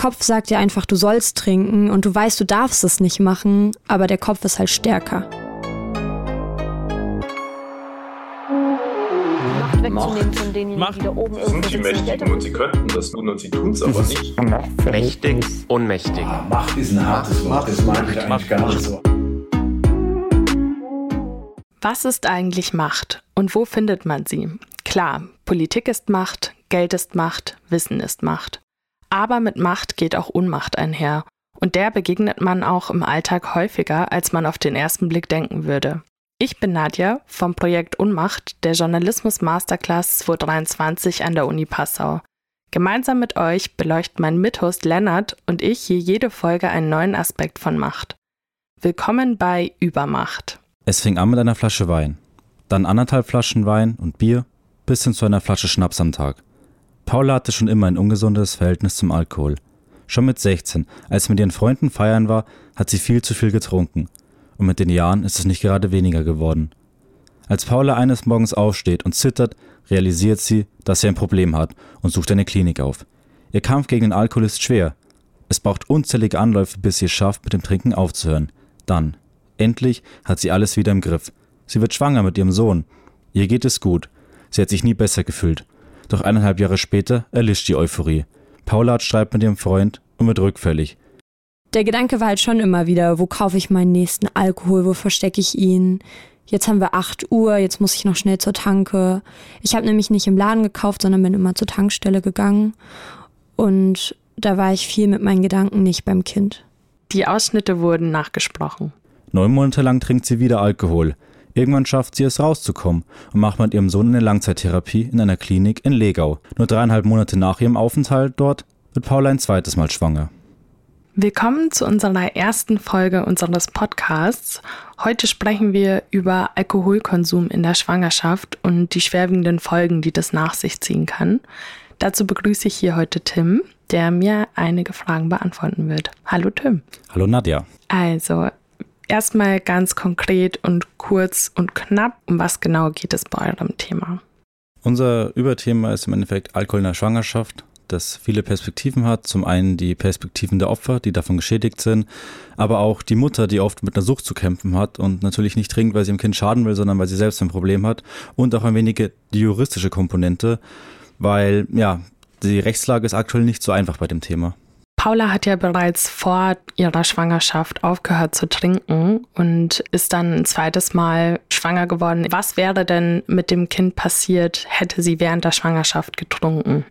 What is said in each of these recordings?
Kopf sagt dir einfach, du sollst trinken und du weißt, du darfst es nicht machen, aber der Kopf ist halt stärker. Macht wegzunehmen von Macht. die da oben Sie sind die Mächtigen und sie könnten das tun und sie tun es aber nicht. Mächtig, ohnmächtig. Macht ist ein hartes Wort, das mag ich eigentlich gar nicht so. Was ist eigentlich Macht und wo findet man sie? Klar, Politik ist Macht, Geld ist Macht, Wissen ist Macht. Aber mit Macht geht auch Unmacht einher. Und der begegnet man auch im Alltag häufiger, als man auf den ersten Blick denken würde. Ich bin Nadja vom Projekt Unmacht der Journalismus Masterclass 2023 an der Uni Passau. Gemeinsam mit euch beleuchten mein Mithost Lennart und ich hier jede Folge einen neuen Aspekt von Macht. Willkommen bei Übermacht. Es fing an mit einer Flasche Wein, dann anderthalb Flaschen Wein und Bier, bis hin zu einer Flasche Schnaps am Tag. Paula hatte schon immer ein ungesundes Verhältnis zum Alkohol. Schon mit 16, als sie mit ihren Freunden feiern war, hat sie viel zu viel getrunken. Und mit den Jahren ist es nicht gerade weniger geworden. Als Paula eines Morgens aufsteht und zittert, realisiert sie, dass sie ein Problem hat und sucht eine Klinik auf. Ihr Kampf gegen den Alkohol ist schwer. Es braucht unzählige Anläufe, bis sie es schafft, mit dem Trinken aufzuhören. Dann, endlich, hat sie alles wieder im Griff. Sie wird schwanger mit ihrem Sohn. Ihr geht es gut. Sie hat sich nie besser gefühlt. Doch eineinhalb Jahre später erlischt die Euphorie. Paula hat Streit mit ihrem Freund und wird rückfällig. Der Gedanke war halt schon immer wieder, wo kaufe ich meinen nächsten Alkohol, wo verstecke ich ihn? Jetzt haben wir 8 Uhr, jetzt muss ich noch schnell zur Tanke. Ich habe nämlich nicht im Laden gekauft, sondern bin immer zur Tankstelle gegangen. Und da war ich viel mit meinen Gedanken nicht beim Kind. Die Ausschnitte wurden nachgesprochen. Neun Monate lang trinkt sie wieder Alkohol. Irgendwann schafft sie es rauszukommen und macht mit ihrem Sohn eine Langzeittherapie in einer Klinik in Legau. Nur dreieinhalb Monate nach ihrem Aufenthalt dort wird Paula ein zweites Mal schwanger. Willkommen zu unserer ersten Folge unseres Podcasts. Heute sprechen wir über Alkoholkonsum in der Schwangerschaft und die schwerwiegenden Folgen, die das nach sich ziehen kann. Dazu begrüße ich hier heute Tim, der mir einige Fragen beantworten wird. Hallo Tim. Hallo Nadja. Also, erstmal ganz konkret und kurz und knapp, um was genau geht es bei eurem Thema? Unser Überthema ist im Endeffekt Alkohol in der Schwangerschaft, das viele Perspektiven hat. Zum einen die Perspektiven der Opfer, die davon geschädigt sind, aber auch die Mutter, die oft mit einer Sucht zu kämpfen hat und natürlich nicht trinkt, weil sie dem Kind schaden will, sondern weil sie selbst ein Problem hat. Und auch ein wenig die juristische Komponente, weil ja, die Rechtslage ist aktuell nicht so einfach bei dem Thema. Paula hat ja bereits vor ihrer Schwangerschaft aufgehört zu trinken und ist dann ein zweites Mal schwanger geworden. Was wäre denn mit dem Kind passiert, hätte sie während der Schwangerschaft getrunken?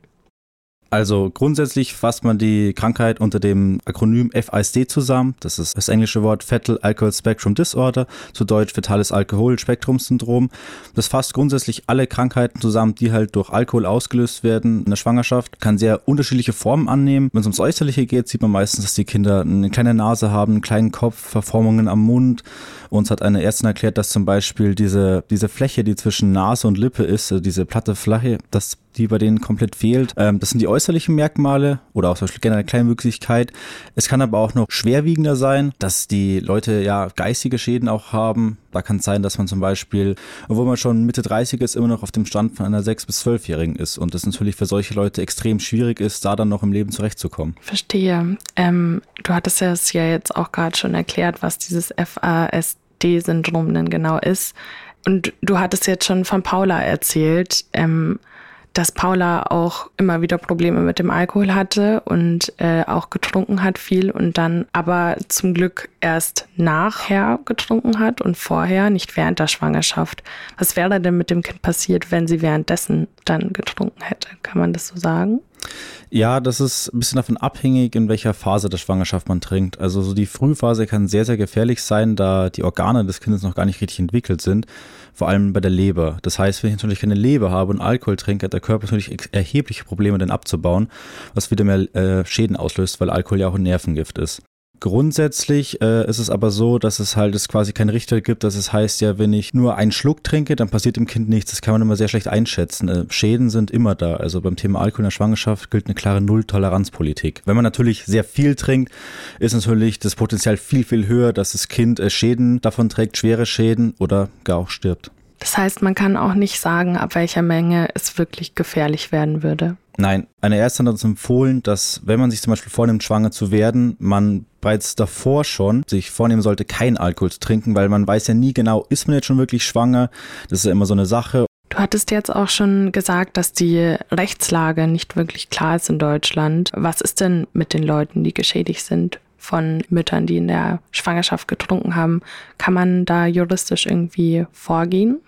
Also grundsätzlich fasst man die Krankheit unter dem Akronym FISD zusammen. Das ist das englische Wort Fetal Alcohol Spectrum Disorder, zu Deutsch fetales Alkoholspektrumsyndrom. Das fasst grundsätzlich alle Krankheiten zusammen, die halt durch Alkohol ausgelöst werden in der Schwangerschaft. Kann sehr unterschiedliche Formen annehmen. Wenn es ums Äußerliche geht, sieht man meistens, dass die Kinder eine kleine Nase haben, einen kleinen Kopf, Verformungen am Mund. Uns hat eine Ärztin erklärt, dass zum Beispiel diese, diese Fläche, die zwischen Nase und Lippe ist, äh, diese platte Fläche, dass die bei denen komplett fehlt. Ähm, das sind die äußerlichen Merkmale oder auch zum Beispiel generell Kleinwüchsigkeit. Es kann aber auch noch schwerwiegender sein, dass die Leute ja geistige Schäden auch haben. Da kann es sein, dass man zum Beispiel, obwohl man schon Mitte 30 ist, immer noch auf dem Stand von einer 6- bis 12-Jährigen ist und das natürlich für solche Leute extrem schwierig ist, da dann noch im Leben zurechtzukommen. Verstehe. Ähm, du hattest es ja jetzt auch gerade schon erklärt, was dieses FASD-Syndrom denn genau ist. Und du hattest jetzt schon von Paula erzählt. Ähm, dass Paula auch immer wieder Probleme mit dem Alkohol hatte und äh, auch getrunken hat viel und dann aber zum Glück erst nachher getrunken hat und vorher, nicht während der Schwangerschaft. Was wäre denn mit dem Kind passiert, wenn sie währenddessen dann getrunken hätte? Kann man das so sagen? Ja, das ist ein bisschen davon abhängig, in welcher Phase der Schwangerschaft man trinkt. Also so die Frühphase kann sehr, sehr gefährlich sein, da die Organe des Kindes noch gar nicht richtig entwickelt sind. Vor allem bei der Leber. Das heißt, wenn ich natürlich keine Leber habe und Alkohol trinke, hat der Körper natürlich erhebliche Probleme, den abzubauen, was wieder mehr äh, Schäden auslöst, weil Alkohol ja auch ein Nervengift ist. Grundsätzlich äh, ist es aber so, dass es halt es quasi keinen Richter gibt, dass es heißt ja, wenn ich nur einen Schluck trinke, dann passiert dem Kind nichts. Das kann man immer sehr schlecht einschätzen. Äh, Schäden sind immer da. Also beim Thema Alkohol in der Schwangerschaft gilt eine klare Null-Toleranz-Politik. Wenn man natürlich sehr viel trinkt, ist natürlich das Potenzial viel, viel höher, dass das Kind äh, Schäden davon trägt, schwere Schäden oder gar auch stirbt. Das heißt, man kann auch nicht sagen, ab welcher Menge es wirklich gefährlich werden würde. Nein, eine Ärztin hat uns empfohlen, dass wenn man sich zum Beispiel vornimmt, schwanger zu werden, man bereits davor schon sich vornehmen sollte, kein Alkohol zu trinken, weil man weiß ja nie genau, ist man jetzt schon wirklich schwanger? Das ist ja immer so eine Sache. Du hattest jetzt auch schon gesagt, dass die Rechtslage nicht wirklich klar ist in Deutschland. Was ist denn mit den Leuten, die geschädigt sind von Müttern, die in der Schwangerschaft getrunken haben? Kann man da juristisch irgendwie vorgehen?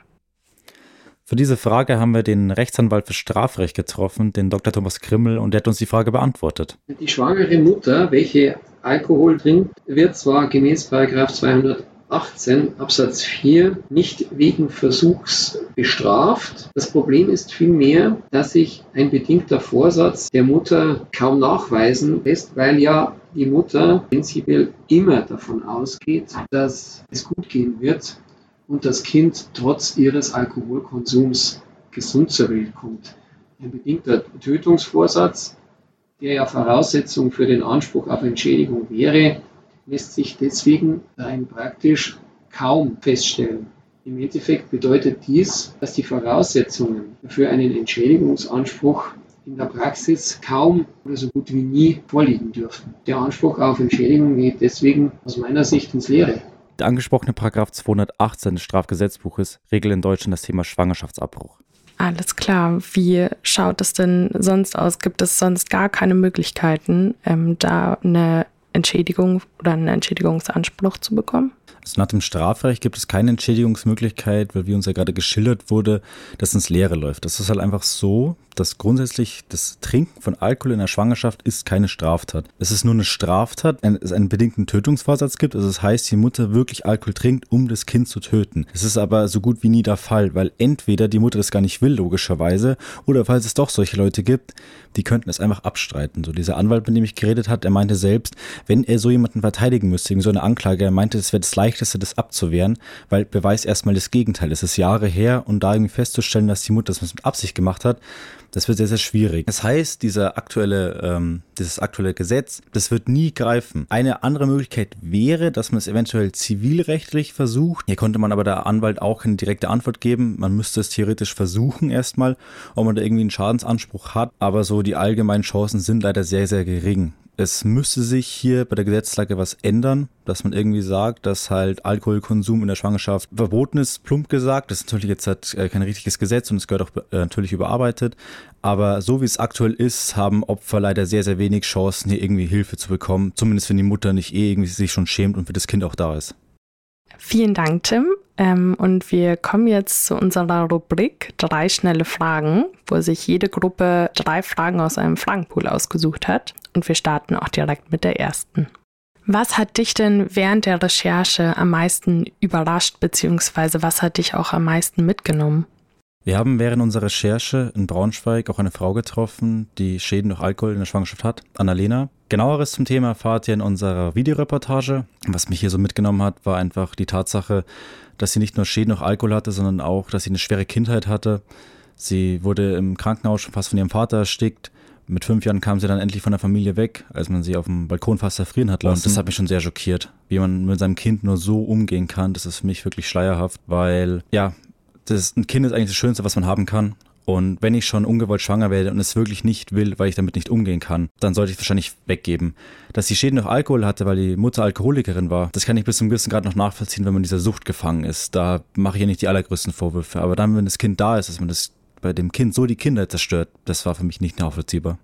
Für diese Frage haben wir den Rechtsanwalt für Strafrecht getroffen, den Dr. Thomas Krimmel, und der hat uns die Frage beantwortet. Die schwangere Mutter, welche Alkohol trinkt, wird zwar gemäß 218 Absatz 4 nicht wegen Versuchs bestraft. Das Problem ist vielmehr, dass sich ein bedingter Vorsatz der Mutter kaum nachweisen lässt, weil ja die Mutter prinzipiell immer davon ausgeht, dass es gut gehen wird und das Kind trotz ihres Alkoholkonsums gesund zur Welt kommt. Ein bedingter Tötungsvorsatz, der ja Voraussetzung für den Anspruch auf Entschädigung wäre, lässt sich deswegen rein praktisch kaum feststellen. Im Endeffekt bedeutet dies, dass die Voraussetzungen für einen Entschädigungsanspruch in der Praxis kaum oder so gut wie nie vorliegen dürften. Der Anspruch auf Entschädigung geht deswegen aus meiner Sicht ins Leere. Der angesprochene Paragraph 218 des Strafgesetzbuches regelt in Deutschland das Thema Schwangerschaftsabbruch. Alles klar. Wie schaut es denn sonst aus? Gibt es sonst gar keine Möglichkeiten, ähm, da eine Entschädigung oder einen Entschädigungsanspruch zu bekommen? Also nach dem Strafrecht gibt es keine Entschädigungsmöglichkeit, weil wie uns ja gerade geschildert wurde, dass ins Leere läuft. Das ist halt einfach so, dass grundsätzlich das Trinken von Alkohol in der Schwangerschaft ist keine Straftat. Es ist nur eine Straftat, wenn es einen bedingten Tötungsvorsatz gibt. Also das heißt, die Mutter wirklich Alkohol trinkt, um das Kind zu töten. Es ist aber so gut wie nie der Fall, weil entweder die Mutter das gar nicht will, logischerweise, oder falls es doch solche Leute gibt, die könnten es einfach abstreiten. So dieser Anwalt, mit dem ich geredet hat, er meinte selbst, wenn er so jemanden verteidigen müsste, wegen so einer Anklage, er meinte, es wäre das leichteste, das abzuwehren, weil Beweis erstmal das Gegenteil. Es ist Jahre her und da irgendwie festzustellen, dass die Mutter das mit Absicht gemacht hat, das wird sehr, sehr schwierig. Das heißt, dieser aktuelle, ähm, dieses aktuelle Gesetz, das wird nie greifen. Eine andere Möglichkeit wäre, dass man es eventuell zivilrechtlich versucht. Hier konnte man aber der Anwalt auch keine direkte Antwort geben. Man müsste es theoretisch versuchen erstmal, ob man da irgendwie einen Schadensanspruch hat. Aber so die allgemeinen Chancen sind leider sehr, sehr gering es müsste sich hier bei der Gesetzlage was ändern, dass man irgendwie sagt, dass halt Alkoholkonsum in der Schwangerschaft verboten ist, plump gesagt. Das ist natürlich jetzt halt äh, kein richtiges Gesetz und es gehört auch äh, natürlich überarbeitet. Aber so wie es aktuell ist, haben Opfer leider sehr, sehr wenig Chancen, hier irgendwie Hilfe zu bekommen. Zumindest wenn die Mutter nicht eh irgendwie sich schon schämt und für das Kind auch da ist. Vielen Dank, Tim. Ähm, und wir kommen jetzt zu unserer Rubrik Drei schnelle Fragen, wo sich jede Gruppe drei Fragen aus einem Fragenpool ausgesucht hat. Und wir starten auch direkt mit der ersten. Was hat dich denn während der Recherche am meisten überrascht, beziehungsweise was hat dich auch am meisten mitgenommen? Wir haben während unserer Recherche in Braunschweig auch eine Frau getroffen, die Schäden durch Alkohol in der Schwangerschaft hat, Annalena. Genaueres zum Thema erfahrt ihr in unserer Videoreportage. Was mich hier so mitgenommen hat, war einfach die Tatsache, dass sie nicht nur Schäden durch Alkohol hatte, sondern auch, dass sie eine schwere Kindheit hatte. Sie wurde im Krankenhaus schon fast von ihrem Vater erstickt. Mit fünf Jahren kam sie dann endlich von der Familie weg, als man sie auf dem Balkon fast erfrieren hat lassen. Und das hat mich schon sehr schockiert, wie man mit seinem Kind nur so umgehen kann. Das ist für mich wirklich schleierhaft, weil ja, das, ein Kind ist eigentlich das Schönste, was man haben kann. Und wenn ich schon ungewollt schwanger werde und es wirklich nicht will, weil ich damit nicht umgehen kann, dann sollte ich es wahrscheinlich weggeben. Dass sie Schäden durch Alkohol hatte, weil die Mutter Alkoholikerin war, das kann ich bis zum gewissen Grad noch nachvollziehen, wenn man in dieser Sucht gefangen ist. Da mache ich ja nicht die allergrößten Vorwürfe. Aber dann, wenn das Kind da ist, dass man das bei dem Kind so die Kinder zerstört, das war für mich nicht nachvollziehbar.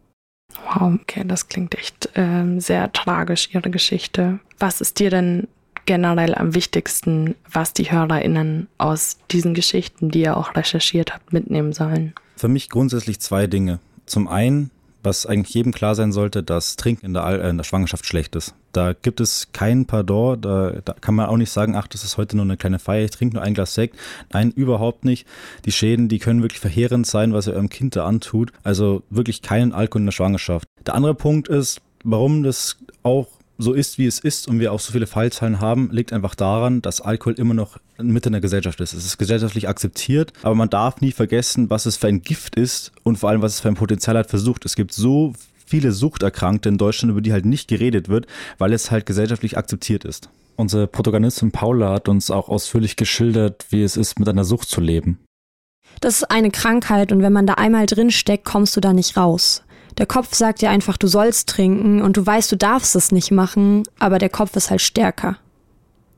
Wow, okay, das klingt echt ähm, sehr tragisch, Ihre Geschichte. Was ist dir denn generell am wichtigsten, was die HörerInnen aus diesen Geschichten, die ihr auch recherchiert habt, mitnehmen sollen? Für mich grundsätzlich zwei Dinge. Zum einen, was eigentlich jedem klar sein sollte, dass Trinken in der, äh, in der Schwangerschaft schlecht ist. Da gibt es kein Pardon, da, da, kann man auch nicht sagen, ach, das ist heute nur eine kleine Feier, ich trinke nur ein Glas Sekt. Nein, überhaupt nicht. Die Schäden, die können wirklich verheerend sein, was ihr eurem Kind da antut. Also wirklich keinen Alkohol in der Schwangerschaft. Der andere Punkt ist, warum das auch so ist, wie es ist und wir auch so viele Fallzahlen haben, liegt einfach daran, dass Alkohol immer noch Mitte in der Gesellschaft ist. Es ist gesellschaftlich akzeptiert, aber man darf nie vergessen, was es für ein Gift ist und vor allem, was es für ein Potenzial hat für Sucht. Es gibt so viele Suchterkrankte in Deutschland, über die halt nicht geredet wird, weil es halt gesellschaftlich akzeptiert ist. Unsere Protagonistin Paula hat uns auch ausführlich geschildert, wie es ist, mit einer Sucht zu leben. Das ist eine Krankheit und wenn man da einmal drin steckt, kommst du da nicht raus. Der Kopf sagt dir einfach, du sollst trinken und du weißt, du darfst es nicht machen, aber der Kopf ist halt stärker.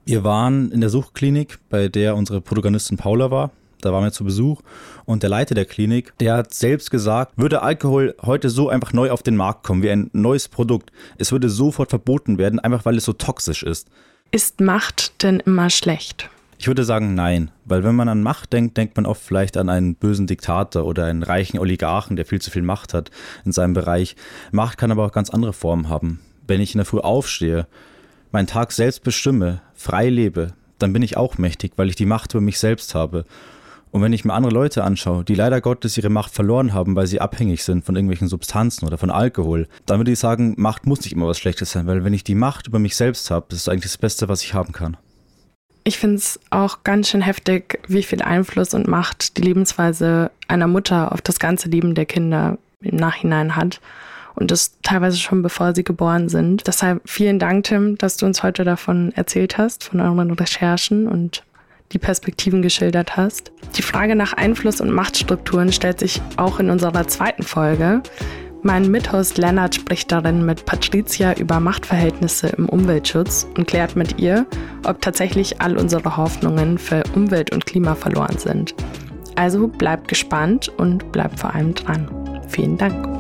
Wir waren in der Suchtklinik, bei der unsere Protagonistin Paula war. Da waren wir zu Besuch und der Leiter der Klinik, der hat selbst gesagt, würde Alkohol heute so einfach neu auf den Markt kommen, wie ein neues Produkt, es würde sofort verboten werden, einfach weil es so toxisch ist. Ist Macht denn immer schlecht? Ich würde sagen nein, weil wenn man an Macht denkt, denkt man oft vielleicht an einen bösen Diktator oder einen reichen Oligarchen, der viel zu viel Macht hat in seinem Bereich. Macht kann aber auch ganz andere Formen haben. Wenn ich in der Früh aufstehe, meinen Tag selbst bestimme, frei lebe, dann bin ich auch mächtig, weil ich die Macht über mich selbst habe. Und wenn ich mir andere Leute anschaue, die leider Gottes ihre Macht verloren haben, weil sie abhängig sind von irgendwelchen Substanzen oder von Alkohol, dann würde ich sagen, Macht muss nicht immer was Schlechtes sein, weil wenn ich die Macht über mich selbst habe, das ist eigentlich das Beste, was ich haben kann. Ich finde es auch ganz schön heftig, wie viel Einfluss und Macht die Lebensweise einer Mutter auf das ganze Leben der Kinder im Nachhinein hat. Und das teilweise schon bevor sie geboren sind. Deshalb vielen Dank, Tim, dass du uns heute davon erzählt hast, von euren Recherchen und die Perspektiven geschildert hast. Die Frage nach Einfluss und Machtstrukturen stellt sich auch in unserer zweiten Folge. Mein Mithost Lennart spricht darin mit Patricia über Machtverhältnisse im Umweltschutz und klärt mit ihr, ob tatsächlich all unsere Hoffnungen für Umwelt und Klima verloren sind. Also bleibt gespannt und bleibt vor allem dran. Vielen Dank.